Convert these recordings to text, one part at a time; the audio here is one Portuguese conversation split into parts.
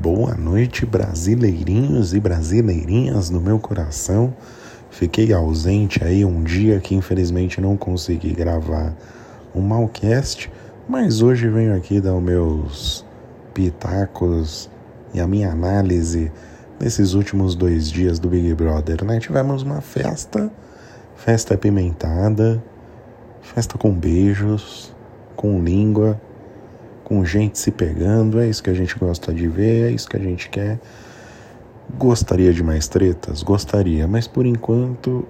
Boa noite, brasileirinhos e brasileirinhas do meu coração. Fiquei ausente aí um dia que infelizmente não consegui gravar um malcast, mas hoje venho aqui dar os meus pitacos e a minha análise nesses últimos dois dias do Big Brother, né? Tivemos uma festa, festa apimentada, festa com beijos, com língua com gente se pegando, é isso que a gente gosta de ver, é isso que a gente quer. Gostaria de mais tretas? Gostaria, mas por enquanto,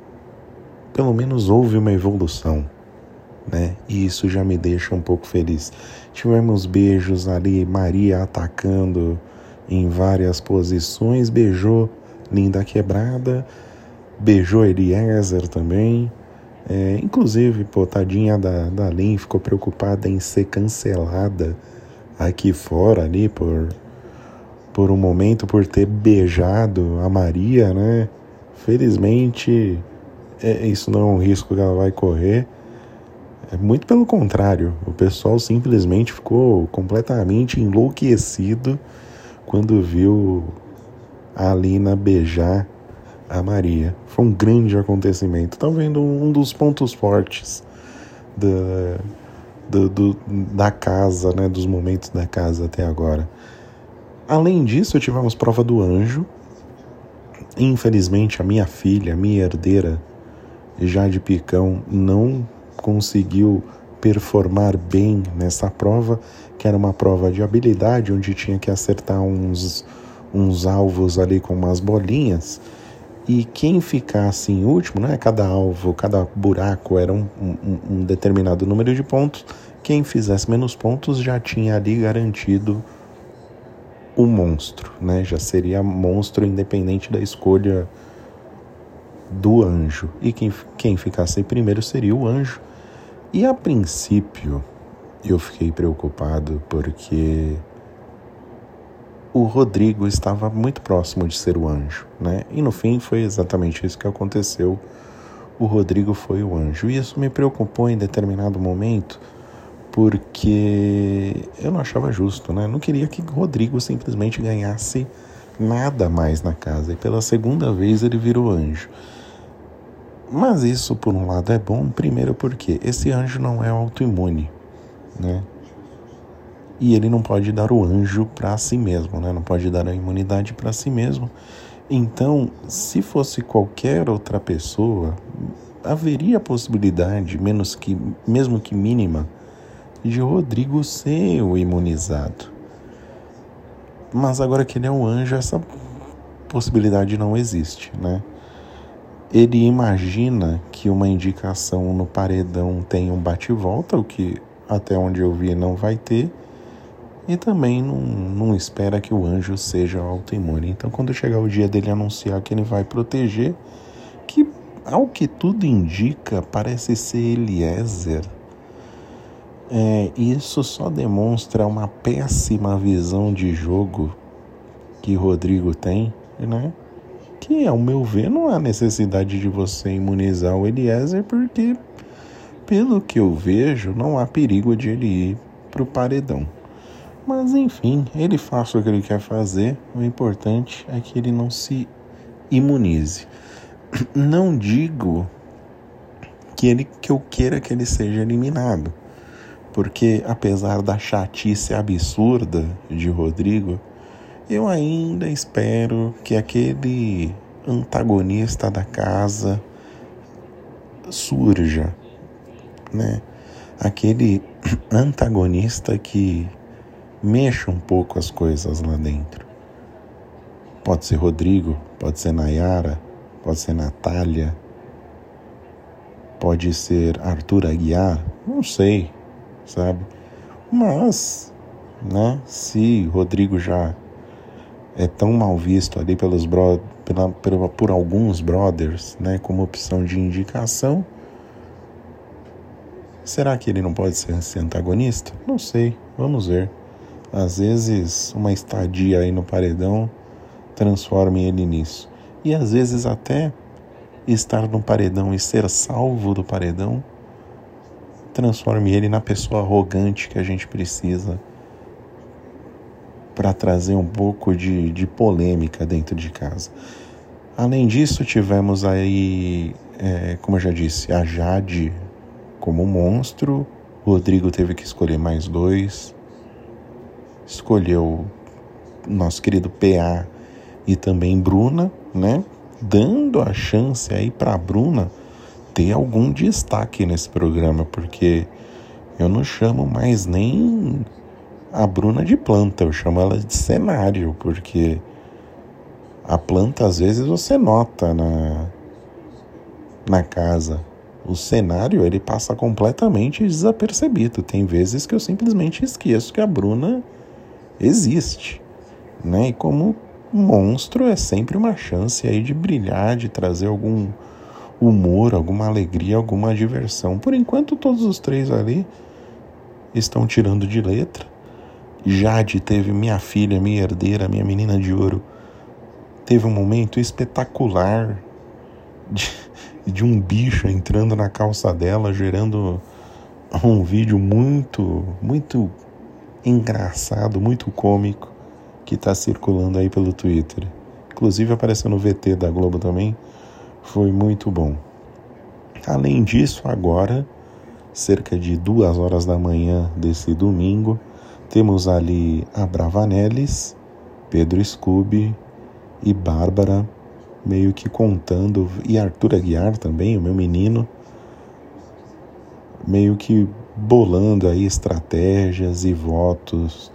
pelo menos houve uma evolução, né? E isso já me deixa um pouco feliz. Tivemos beijos ali, Maria atacando em várias posições, beijou Linda Quebrada, beijou Eliezer também. É, inclusive, pô, tadinha da, da Lin ficou preocupada em ser cancelada aqui fora ali por, por um momento por ter beijado a Maria, né? Felizmente, é, isso não é um risco que ela vai correr. É muito pelo contrário, o pessoal simplesmente ficou completamente enlouquecido quando viu a Lina beijar a Maria. Foi um grande acontecimento. Estão vendo um dos pontos fortes da, do, do, da casa, né, dos momentos da casa até agora. Além disso, tivemos prova do anjo. Infelizmente, a minha filha, a minha herdeira, Jade Picão, não conseguiu performar bem nessa prova, que era uma prova de habilidade, onde tinha que acertar uns, uns alvos ali com umas bolinhas. E quem ficasse em último, né, cada alvo, cada buraco era um, um, um determinado número de pontos, quem fizesse menos pontos já tinha ali garantido o monstro, né? Já seria monstro independente da escolha do anjo. E quem, quem ficasse em primeiro seria o anjo. E a princípio eu fiquei preocupado porque o Rodrigo estava muito próximo de ser o anjo, né? E no fim foi exatamente isso que aconteceu. O Rodrigo foi o anjo. E isso me preocupou em determinado momento porque eu não achava justo, né? Eu não queria que Rodrigo simplesmente ganhasse nada mais na casa. E pela segunda vez ele virou anjo. Mas isso, por um lado, é bom, primeiro porque esse anjo não é autoimune, né? E ele não pode dar o anjo para si mesmo, né? Não pode dar a imunidade para si mesmo. Então, se fosse qualquer outra pessoa, haveria possibilidade, menos que, mesmo que mínima, de Rodrigo ser o imunizado. Mas agora que ele é um anjo, essa possibilidade não existe, né? Ele imagina que uma indicação no paredão tem um bate-volta, o que até onde eu vi não vai ter, e também não, não espera que o anjo seja autoimune. Então, quando chegar o dia dele anunciar que ele vai proteger, que ao que tudo indica parece ser Eliezer é, isso só demonstra uma péssima visão de jogo que Rodrigo tem, né? Que, ao meu ver, não há necessidade de você imunizar o Eliezer, porque, pelo que eu vejo, não há perigo de ele ir para o paredão. Mas, enfim, ele faça o que ele quer fazer, o importante é que ele não se imunize. Não digo que, ele, que eu queira que ele seja eliminado porque apesar da chatice absurda de Rodrigo, eu ainda espero que aquele antagonista da casa surja, né? Aquele antagonista que mexa um pouco as coisas lá dentro. Pode ser Rodrigo, pode ser Nayara, pode ser Natália, pode ser Arthur Aguiar, não sei sabe? Mas, né, se Rodrigo já é tão mal visto ali pelos bro pela, pela, por alguns brothers, né, como opção de indicação, será que ele não pode ser antagonista? Não sei, vamos ver. Às vezes, uma estadia aí no paredão transforma ele nisso. E às vezes até estar no paredão e ser salvo do paredão transforme ele na pessoa arrogante que a gente precisa para trazer um pouco de, de polêmica dentro de casa. Além disso, tivemos aí, é, como eu já disse, a Jade como monstro. O Rodrigo teve que escolher mais dois. Escolheu nosso querido PA e também Bruna, né? Dando a chance aí para Bruna ter algum destaque nesse programa, porque eu não chamo mais nem a Bruna de planta, eu chamo ela de cenário, porque a planta às vezes você nota na, na casa. O cenário ele passa completamente desapercebido. Tem vezes que eu simplesmente esqueço que a Bruna existe, né? E como monstro é sempre uma chance aí de brilhar, de trazer algum humor, alguma alegria, alguma diversão. Por enquanto todos os três ali estão tirando de letra. Jade teve minha filha, minha herdeira, minha menina de ouro. Teve um momento espetacular de, de um bicho entrando na calça dela, gerando um vídeo muito, muito engraçado, muito cômico que está circulando aí pelo Twitter. Inclusive apareceu no VT da Globo também. Foi muito bom. Além disso, agora, cerca de duas horas da manhã desse domingo, temos ali a Bravanellis, Pedro Scooby e Bárbara meio que contando, e Arthur Aguiar também, o meu menino, meio que bolando aí estratégias e votos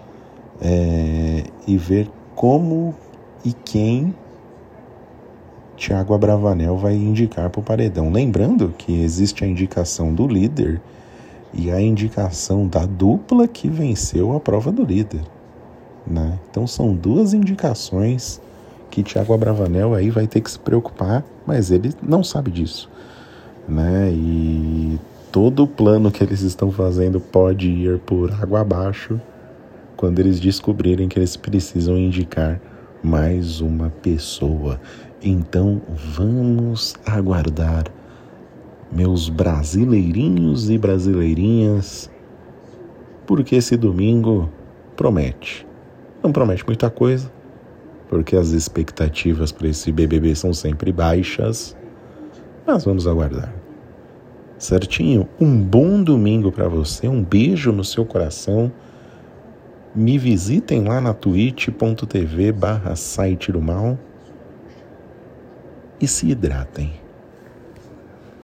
é, e ver como e quem Tiago Abravanel vai indicar para o paredão. Lembrando que existe a indicação do líder e a indicação da dupla que venceu a prova do líder. Né? Então são duas indicações que Tiago Abravanel aí vai ter que se preocupar, mas ele não sabe disso. Né? E todo o plano que eles estão fazendo pode ir por água abaixo quando eles descobrirem que eles precisam indicar mais uma pessoa. Então vamos aguardar meus brasileirinhos e brasileirinhas, porque esse domingo promete. Não promete muita coisa, porque as expectativas para esse BBB são sempre baixas, mas vamos aguardar. Certinho? Um bom domingo para você, um beijo no seu coração. Me visitem lá na twitch.tv barra site do mal e se hidratem.